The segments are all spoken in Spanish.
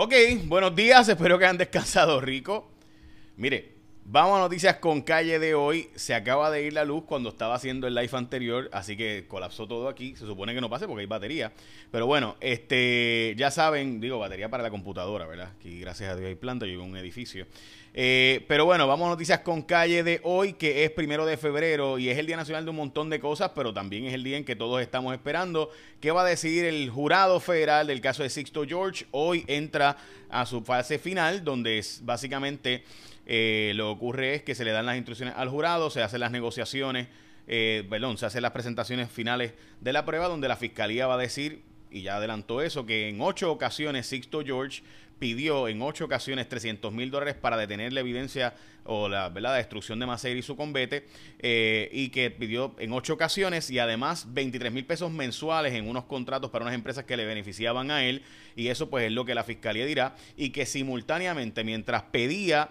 Ok, buenos días, espero que hayan descansado rico. Mire, vamos a noticias con calle de hoy. Se acaba de ir la luz cuando estaba haciendo el live anterior, así que colapsó todo aquí. Se supone que no pase porque hay batería. Pero bueno, este, ya saben, digo, batería para la computadora, ¿verdad? Aquí gracias a Dios hay planta, yo en un edificio. Eh, pero bueno, vamos a noticias con calle de hoy, que es primero de febrero y es el Día Nacional de un montón de cosas, pero también es el día en que todos estamos esperando qué va a decidir el jurado federal del caso de Sixto George. Hoy entra a su fase final, donde es básicamente eh, lo que ocurre es que se le dan las instrucciones al jurado, se hacen las negociaciones, eh, perdón, se hacen las presentaciones finales de la prueba, donde la fiscalía va a decir y ya adelantó eso, que en ocho ocasiones Sixto George pidió en ocho ocasiones 300 mil dólares para detener la evidencia o la, ¿verdad? destrucción de Maceira y su convete, eh, y que pidió en ocho ocasiones y además 23 mil pesos mensuales en unos contratos para unas empresas que le beneficiaban a él, y eso pues es lo que la fiscalía dirá, y que simultáneamente mientras pedía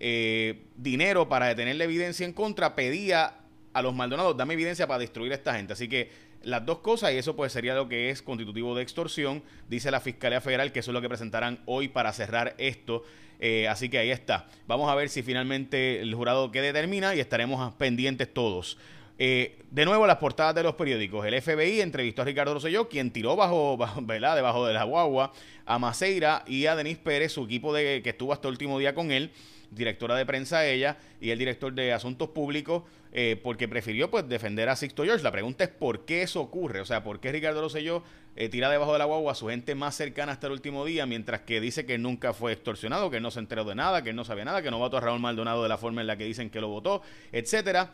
eh, dinero para detener la evidencia en contra, pedía a los Maldonados, dame evidencia para destruir a esta gente. Así que las dos cosas, y eso pues sería lo que es constitutivo de extorsión, dice la Fiscalía Federal, que eso es lo que presentarán hoy para cerrar esto. Eh, así que ahí está. Vamos a ver si finalmente el jurado que determina y estaremos pendientes todos. Eh, de nuevo, las portadas de los periódicos. El FBI entrevistó a Ricardo Rosselló, quien tiró bajo, ¿verdad? debajo de la guagua a Maceira y a Denis Pérez, su equipo de, que estuvo hasta el último día con él directora de prensa ella y el director de asuntos públicos, eh, porque prefirió pues defender a Sixto George. La pregunta es por qué eso ocurre, o sea, por qué Ricardo Rosselló eh, tira debajo de la guagua a su gente más cercana hasta el último día, mientras que dice que nunca fue extorsionado, que no se enteró de nada, que no sabía nada, que no votó a Raúl Maldonado de la forma en la que dicen que lo votó, etcétera.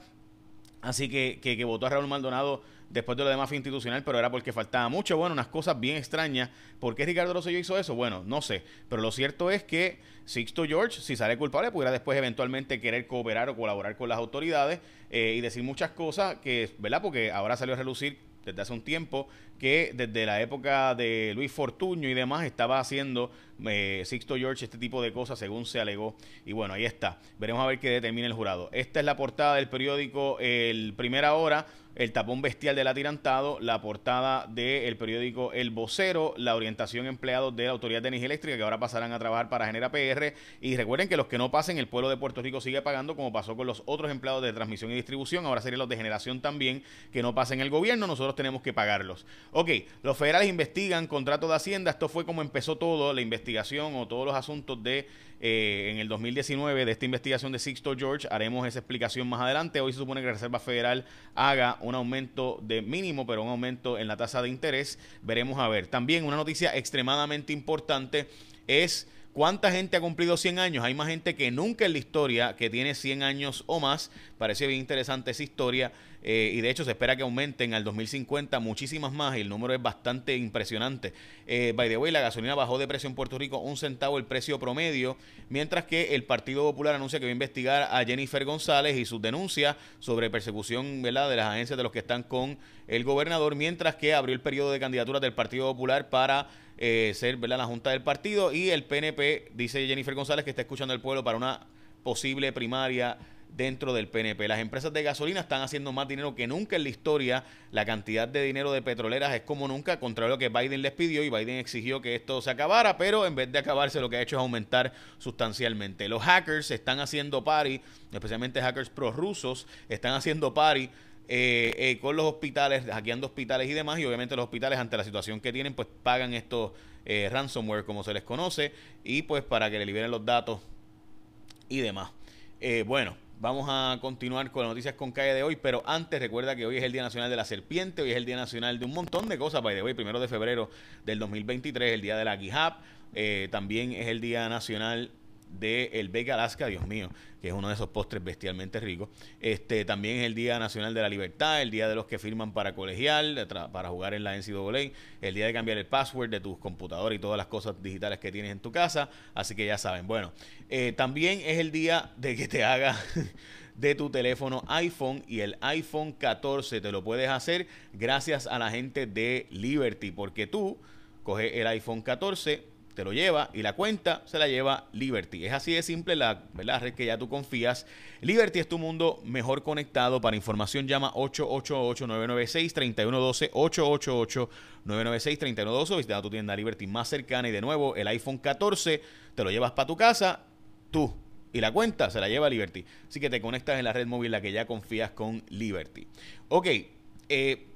Así que, que, que votó a Raúl Maldonado después de lo demás fue institucional, pero era porque faltaba mucho. Bueno, unas cosas bien extrañas. ¿Por qué Ricardo Rosselló hizo eso? Bueno, no sé. Pero lo cierto es que Sixto George, si sale culpable, pudiera después eventualmente querer cooperar o colaborar con las autoridades eh, y decir muchas cosas que, ¿verdad? Porque ahora salió a relucir desde hace un tiempo que desde la época de Luis Fortuño y demás estaba haciendo eh, Sixto George este tipo de cosas según se alegó. Y bueno ahí está. Veremos a ver qué determina el jurado. Esta es la portada del periódico El Primera Hora el tapón bestial del atirantado, la portada del periódico El Vocero, la orientación empleados de la Autoridad de Energía Eléctrica que ahora pasarán a trabajar para Genera PR y recuerden que los que no pasen el pueblo de Puerto Rico sigue pagando como pasó con los otros empleados de transmisión y distribución, ahora serían los de generación también que no pasen el gobierno, nosotros tenemos que pagarlos. Ok, los federales investigan contrato de Hacienda, esto fue como empezó todo, la investigación o todos los asuntos de eh, en el 2019 de esta investigación de Sixto George. Haremos esa explicación más adelante. Hoy se supone que la Reserva Federal haga un aumento de mínimo, pero un aumento en la tasa de interés. Veremos a ver. También una noticia extremadamente importante es ¿Cuánta gente ha cumplido 100 años? Hay más gente que nunca en la historia que tiene 100 años o más. Parece bien interesante esa historia. Eh, y de hecho se espera que aumenten al 2050 muchísimas más y el número es bastante impresionante. Eh, by the way, la gasolina bajó de precio en Puerto Rico un centavo el precio promedio, mientras que el Partido Popular anuncia que va a investigar a Jennifer González y sus denuncias sobre persecución de las agencias de los que están con el gobernador, mientras que abrió el periodo de candidaturas del Partido Popular para eh, ser ¿verdad? la Junta del Partido y el PNP, dice Jennifer González, que está escuchando al pueblo para una posible primaria dentro del PNP. Las empresas de gasolina están haciendo más dinero que nunca en la historia. La cantidad de dinero de petroleras es como nunca, contrario a lo que Biden les pidió y Biden exigió que esto se acabara, pero en vez de acabarse lo que ha hecho es aumentar sustancialmente. Los hackers están haciendo pari, especialmente hackers prorrusos, están haciendo pari eh, eh, con los hospitales, hackeando hospitales y demás, y obviamente los hospitales ante la situación que tienen, pues pagan estos eh, ransomware como se les conoce, y pues para que le liberen los datos y demás. bueno, Vamos a continuar con las noticias con calle de hoy, pero antes recuerda que hoy es el Día Nacional de la Serpiente, hoy es el Día Nacional de un montón de cosas, by the way, primero de febrero del 2023, el Día de la eh, también es el Día Nacional de el Vega Alaska, Dios mío, que es uno de esos postres bestialmente ricos. Este también es el Día Nacional de la Libertad, el día de los que firman para colegial, para jugar en la NCAA, el día de cambiar el password de tus computadores y todas las cosas digitales que tienes en tu casa. Así que ya saben. Bueno, eh, también es el día de que te haga de tu teléfono iPhone y el iPhone 14 te lo puedes hacer gracias a la gente de Liberty, porque tú coges el iPhone 14 te lo lleva y la cuenta se la lleva Liberty. Es así de simple la, red que ya tú confías. Liberty es tu mundo mejor conectado. Para información llama 888-996-3112, 888-996-3112. Visita tu tienda Liberty más cercana y de nuevo el iPhone 14 te lo llevas para tu casa, tú. Y la cuenta se la lleva Liberty. Así que te conectas en la red móvil la que ya confías con Liberty. Ok, eh,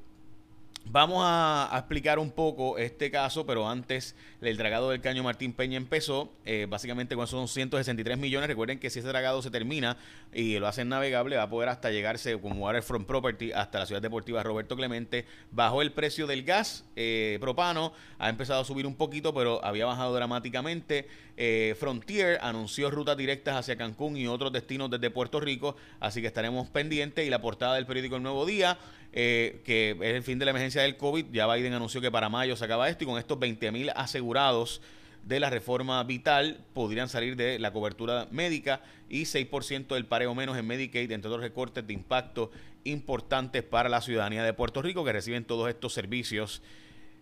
Vamos a, explicar un poco este caso, pero antes el dragado del caño Martín Peña empezó, eh, básicamente con esos 163 millones. Recuerden que si ese dragado se termina y lo hacen navegable, va a poder hasta llegarse como Waterfront Property hasta la ciudad deportiva Roberto Clemente. Bajó el precio del gas eh, propano, ha empezado a subir un poquito, pero había bajado dramáticamente. Eh, Frontier anunció rutas directas hacia Cancún y otros destinos desde Puerto Rico, así que estaremos pendientes. Y la portada del periódico El Nuevo Día eh, que es el fin de la emergencia del COVID. Ya Biden anunció que para mayo se acaba esto y con estos 20 mil asegurados de la reforma vital podrían salir de la cobertura médica y 6% del pareo menos en Medicaid, entre otros recortes de impacto importantes para la ciudadanía de Puerto Rico que reciben todos estos servicios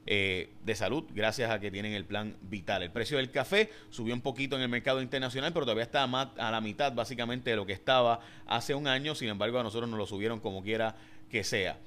eh, de salud gracias a que tienen el plan vital. El precio del café subió un poquito en el mercado internacional, pero todavía está a la mitad básicamente de lo que estaba hace un año. Sin embargo, a nosotros nos lo subieron como quiera que sea.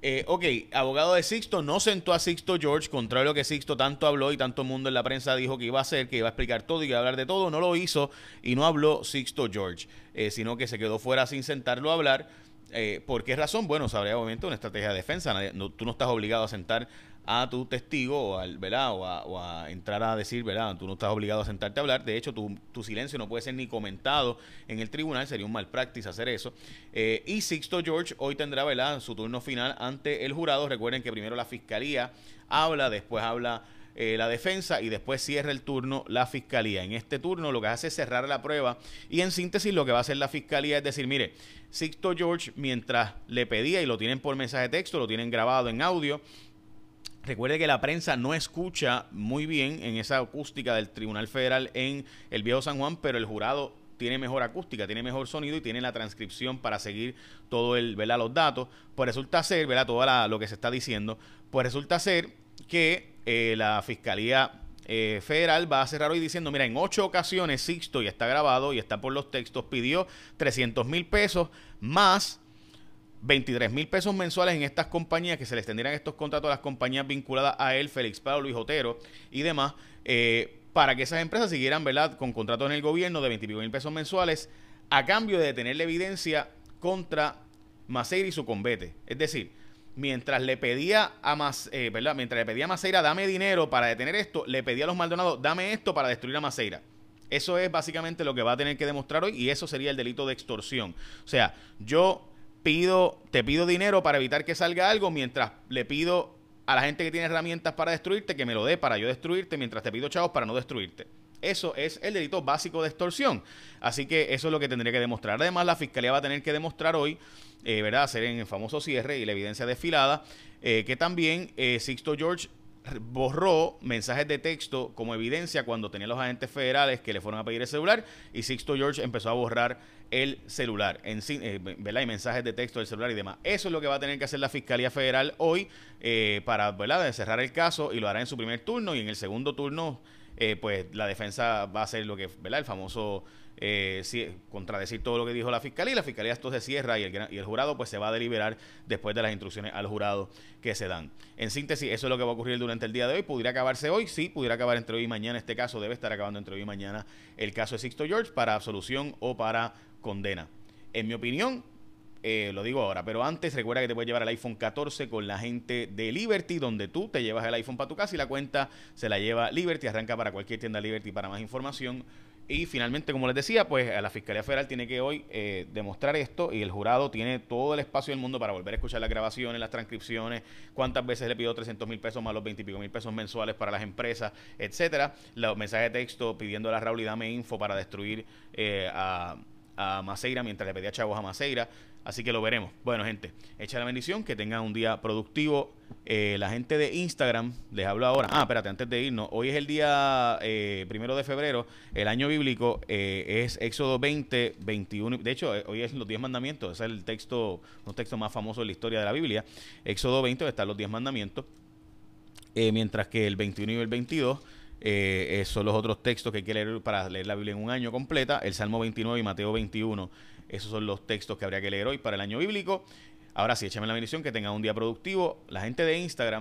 Eh, ok, abogado de Sixto no sentó a Sixto George, contrario a lo que Sixto tanto habló y tanto mundo en la prensa dijo que iba a hacer, que iba a explicar todo y que iba a hablar de todo, no lo hizo y no habló Sixto George, eh, sino que se quedó fuera sin sentarlo a hablar. Eh, ¿Por qué razón? Bueno, sabría obviamente una estrategia de defensa. tú no estás obligado a sentar a tu testigo o, al, ¿verdad? O, a, entrar a decir, ¿verdad? Tú no estás obligado a sentarte a hablar. De hecho, tu, tu silencio no puede ser ni comentado en el tribunal. Sería un mal practice hacer eso. Eh, y Sixto George hoy tendrá, ¿verdad? Su turno final ante el jurado. Recuerden que primero la fiscalía habla, después habla eh, la defensa y después cierra el turno la fiscalía. En este turno lo que hace es cerrar la prueba y en síntesis lo que va a hacer la fiscalía es decir, mire, Sixto George mientras le pedía y lo tienen por mensaje de texto, lo tienen grabado en audio, Recuerde que la prensa no escucha muy bien en esa acústica del Tribunal Federal en el Viejo San Juan, pero el jurado tiene mejor acústica, tiene mejor sonido y tiene la transcripción para seguir todo el, ¿verdad? los datos. Pues resulta ser, ¿verdad? Todo lo que se está diciendo, pues resulta ser que eh, la Fiscalía eh, Federal va a cerrar hoy diciendo, mira, en ocho ocasiones Sixto, y está grabado y está por los textos, pidió 300 mil pesos más 23 mil pesos mensuales en estas compañías, que se le extendieran estos contratos a las compañías vinculadas a él, Félix Pablo, Luis Otero y demás, eh, para que esas empresas siguieran, ¿verdad?, con contratos en el gobierno de 25 mil pesos mensuales, a cambio de tener la evidencia contra Maceira y su convete. Es decir, mientras le pedía a Mas, eh. Mientras le pedía a Maceira, dame dinero para detener esto, le pedía a los Maldonados, dame esto para destruir a Maceira. Eso es básicamente lo que va a tener que demostrar hoy y eso sería el delito de extorsión. O sea, yo pido, te pido dinero para evitar que salga algo mientras le pido a la gente que tiene herramientas para destruirte que me lo dé para yo destruirte mientras te pido chavos para no destruirte. Eso es el delito básico de extorsión. Así que eso es lo que tendría que demostrar. Además, la fiscalía va a tener que demostrar hoy, eh, ¿verdad? Hacer en el famoso cierre y la evidencia desfilada, eh, que también eh, Sixto George borró mensajes de texto como evidencia cuando tenía los agentes federales que le fueron a pedir el celular y Sixto George empezó a borrar el celular, en, eh, ¿verdad? Y mensajes de texto del celular y demás. Eso es lo que va a tener que hacer la Fiscalía Federal hoy eh, para, ¿verdad?, cerrar el caso y lo hará en su primer turno y en el segundo turno, eh, pues la defensa va a hacer lo que, ¿verdad?, el famoso eh, contradecir todo lo que dijo la fiscalía y la fiscalía esto se cierra y el, y el jurado pues se va a deliberar después de las instrucciones al jurado que se dan. En síntesis, eso es lo que va a ocurrir durante el día de hoy. ¿Pudiera acabarse hoy? Sí, pudiera acabar entre hoy y mañana. Este caso debe estar acabando entre hoy y mañana el caso de Sixto George para absolución o para condena. En mi opinión, eh, lo digo ahora, pero antes recuerda que te puedes llevar el iPhone 14 con la gente de Liberty, donde tú te llevas el iPhone para tu casa y la cuenta se la lleva Liberty, arranca para cualquier tienda Liberty para más información y finalmente, como les decía, pues la Fiscalía Federal tiene que hoy eh, demostrar esto y el jurado tiene todo el espacio del mundo para volver a escuchar las grabaciones, las transcripciones, cuántas veces le pidió 300 mil pesos más los 20 y pico mil pesos mensuales para las empresas, etcétera. Los mensajes de texto pidiendo a la Raúl y dame info para destruir eh, a, a Maceira mientras le pedía chavos a Maceira. Así que lo veremos. Bueno, gente, echa la bendición, que tengan un día productivo. Eh, la gente de Instagram, les hablo ahora. Ah, espérate, antes de irnos. Hoy es el día eh, primero de febrero. El año bíblico eh, es Éxodo 20, 21. De hecho, hoy es los 10 mandamientos. Es el texto, un texto más famoso de la historia de la Biblia. Éxodo 20, están los 10 mandamientos. mientras que el 21 y el 22 Eh, son los otros textos que hay que leer para leer la Biblia en un año completa. El Salmo 29 y Mateo 21. Esos son los textos que habría que leer hoy para el año bíblico. Ahora sí, échame la bendición, que tengan un día productivo. La gente de Instagram